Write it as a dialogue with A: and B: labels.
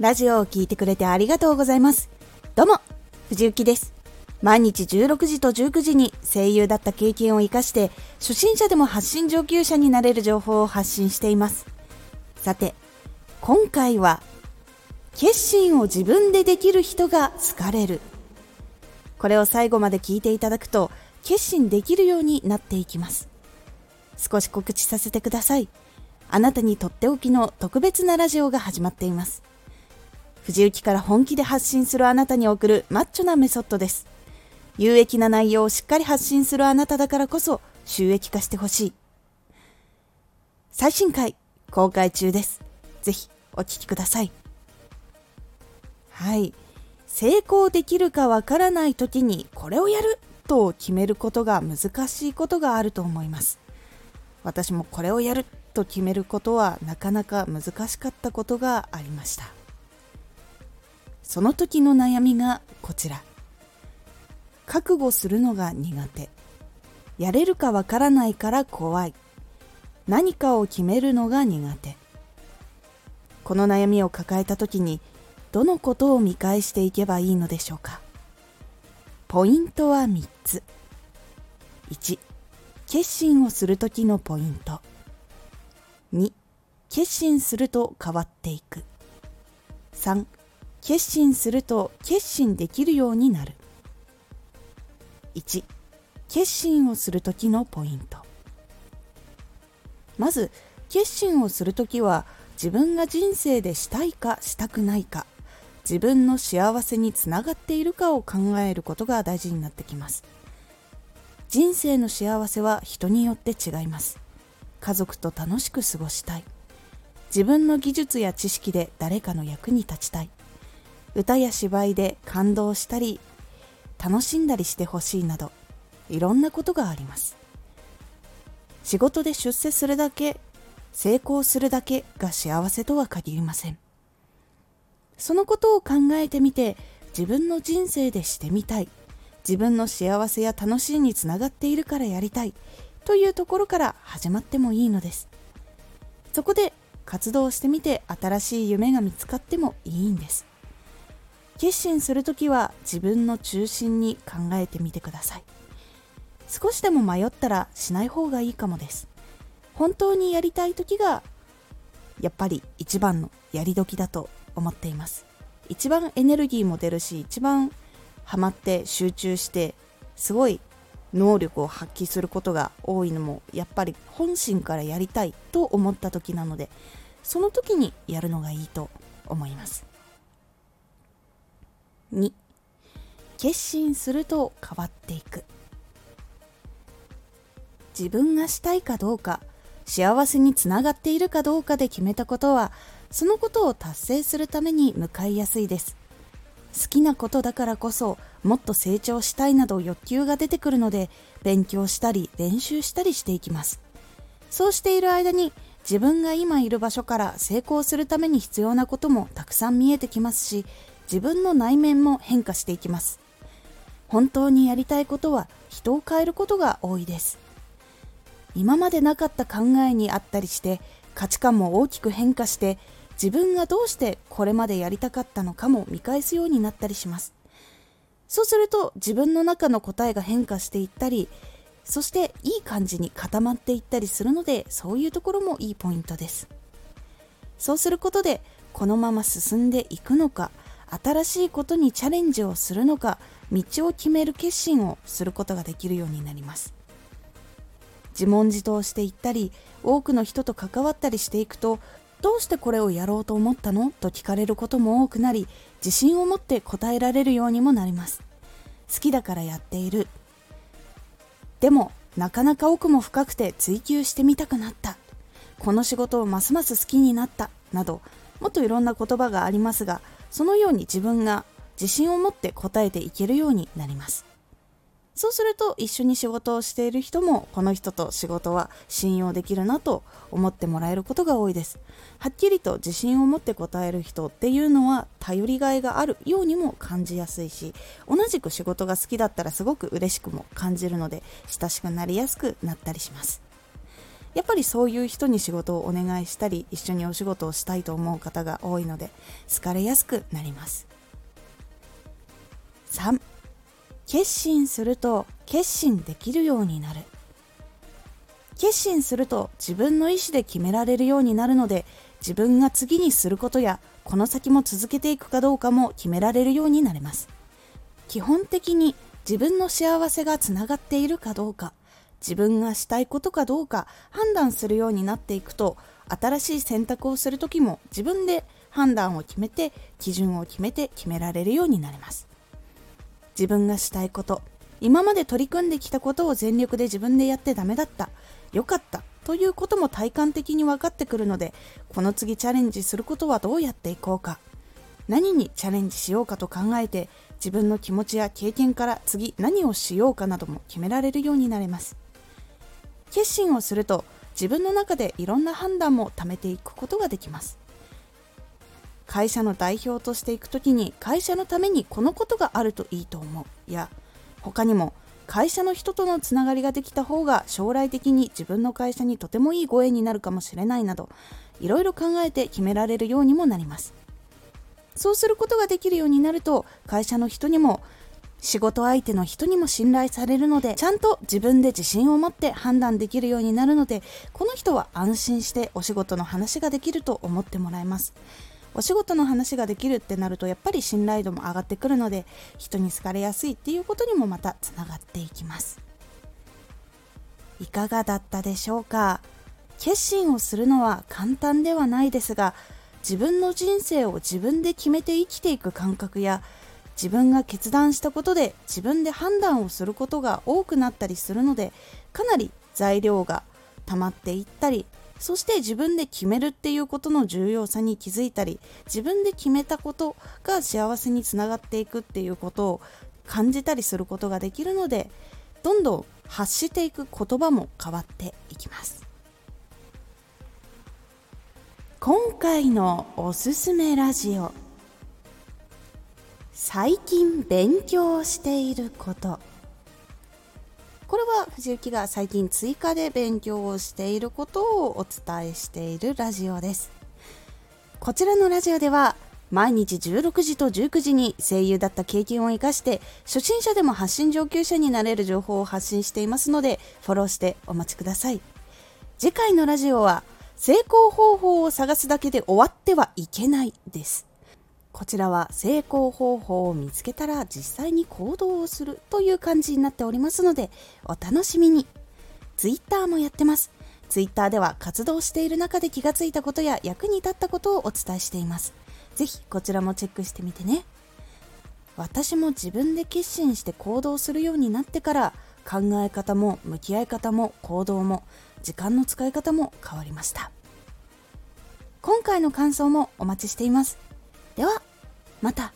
A: ラジオを聴いてくれてありがとうございます。どうも、藤幸です。毎日16時と19時に声優だった経験を活かして、初心者でも発信上級者になれる情報を発信しています。さて、今回は、決心を自分でできる人が好かれる。これを最後まで聞いていただくと、決心できるようになっていきます。少し告知させてください。あなたにとっておきの特別なラジオが始まっています。藤雪から本気で発信するあなたに送るマッチョなメソッドです。有益な内容をしっかり発信するあなただからこそ収益化してほしい。最新回公開中です。ぜひお聴きください。はい。成功できるかわからない時にこれをやると決めることが難しいことがあると思います。私もこれをやると決めることはなかなか難しかったことがありました。その時の悩みがこちら。覚悟するのが苦手。やれるかわからないから怖い。何かを決めるのが苦手。この悩みを抱えた時にどのことを見返していけばいいのでしょうか。ポイントは3つ。1決心をする時のポイント。2決心すると変わっていく。3決心すると決心できるようになる。1決心をする時のポイント。まず決心をする時は自分が人生でしたいかしたくないか自分の幸せにつながっているかを考えることが大事になってきます。人生の幸せは人によって違います。家族と楽しく過ごしたい。自分の技術や知識で誰かの役に立ちたい。歌や芝居で感動したり楽しんだりしてほしいなどいろんなことがあります。仕事で出世するだけ成功するだけが幸せとは限りません。そのことを考えてみて自分の人生でしてみたい自分の幸せや楽しいにつながっているからやりたいというところから始まってもいいのです。そこで活動してみて新しい夢が見つかってもいいんです。決心するときは自分の中心に考えてみてください。少しでも迷ったらしない方がいいかもです。本当にやりたい時がやっぱり一番のやり時だと思っています。一番エネルギーも出るし一番ハマって集中してすごい能力を発揮することが多いのもやっぱり本心からやりたいと思った時なのでその時にやるのがいいと思います。2決心すると変わっていく。自分がしたいかどうか幸せにつながっているかどうかで決めたことはそのことを達成するために向かいやすいです。好きなことだからこそもっと成長したいなど欲求が出てくるので勉強したり練習したりしていきます。そうしている間に自分が今いる場所から成功するために必要なこともたくさん見えてきますし自分の内面も変化していきます。本当にやりたいことは人を変えることが多いです。今までなかった考えにあったりして価値観も大きく変化して自分がどうしてこれまでやりたかったのかも見返すようになったりします。そうすると自分の中の答えが変化していったりそしていい感じに固まっていったりするのでそういうところもいいポイントです。そうすることでこのまま進んでいくのか新しいことにチャレンジをするのか道を決める決心をすることができるようになります。自問自答していったり多くの人と関わったりしていくとどうしてこれをやろうと思ったの？と聞かれることも多くなり自信を持って答えられるようにもなります。好きだからやっている。でもなかなか奥も深くて追求してみたくなった。この仕事をますます好きになった。などもっといろんな言葉がありますがそのように自分が自信を持って答えていけるようになります。そうすると一緒に仕事をしている人もこの人と仕事は信用できるなと思ってもらえることが多いです。はっきりと自信を持って答える人っていうのは頼りがいがあるようにも感じやすいし同じく仕事が好きだったらすごく嬉しくも感じるので親しくなりやすくなったりします。やっぱりそういう人に仕事をお願いしたり一緒にお仕事をしたいと思う方が多いので好かれやすくなります。3決心すると決心できるようになる決心すると自分の意思で決められるようになる。ので自分が次にすることやこの先も続けていくかどうかも決められるようになれます。基本的に自分の幸せがつながっているかどうか自分がしたいことかどうか判断するようになっていくと新しい選択をする時も自分で判断を決めて基準を決めて決められるようになります。自分がしたいこと今まで取り組んできたことを全力で自分でやってダメだった良かったということも体感的に分かってくるのでこの次チャレンジすることはどうやっていこうか何にチャレンジしようかと考えて自分の気持ちや経験から次何をしようかなども決められるようになれます。決心をすると自分の中でいろんな判断も貯めていくことができます。会社の代表としていく時に会社のためにこのことがあるといいと思う。や他にも会社の人とのつながりができた方が将来的に自分の会社にとてもいいご縁になるかもしれないなどいろいろ考えて決められるようにもなります。そうすることができるようになると会社の人にも仕事相手の人にも信頼されるのでちゃんと自分で自信を持って判断できるようになるのでこの人は安心してお仕事の話ができると思ってもらえます。お仕事の話ができるってなるとやっぱり信頼度も上がってくるので人に好かれやすいっていうことにもまたつながっていきます。いかがだったでしょうか？決心をするのは簡単ではないですが自分の人生を自分で決めて生きていく感覚や自分が決断したことで自分で判断をすることが多くなったりするのでかなり材料が溜まっていったりそして自分で決めるっていうことの重要さに気づいたり自分で決めたことが幸せにつながっていくっていうことを感じたりすることができるのでどんどん発していく言葉も変わっていきます。今回のおすすめラジオ。最近勉強していること。これは藤幸が最近追加で勉強をしていることをお伝えしているラジオです。こちらのラジオでは毎日16時と19時に声優だった経験を生かして初心者でも発信上級者になれる情報を発信していますのでフォローしてお待ちください。次回のラジオは成功方法を探すだけで終わってはいけないです。こちらは成功方法を見つけたら実際に行動をするという感じになっておりますのでお楽しみに。Twitter もやってます。Twitter では活動している中で気がついたことや役に立ったことをお伝えしています。ぜひこちらもチェックしてみてね。私も自分で決心して行動するようになってから考え方も向き合い方も行動も時間の使い方も変わりました。今回の感想もお待ちしています。ではまた。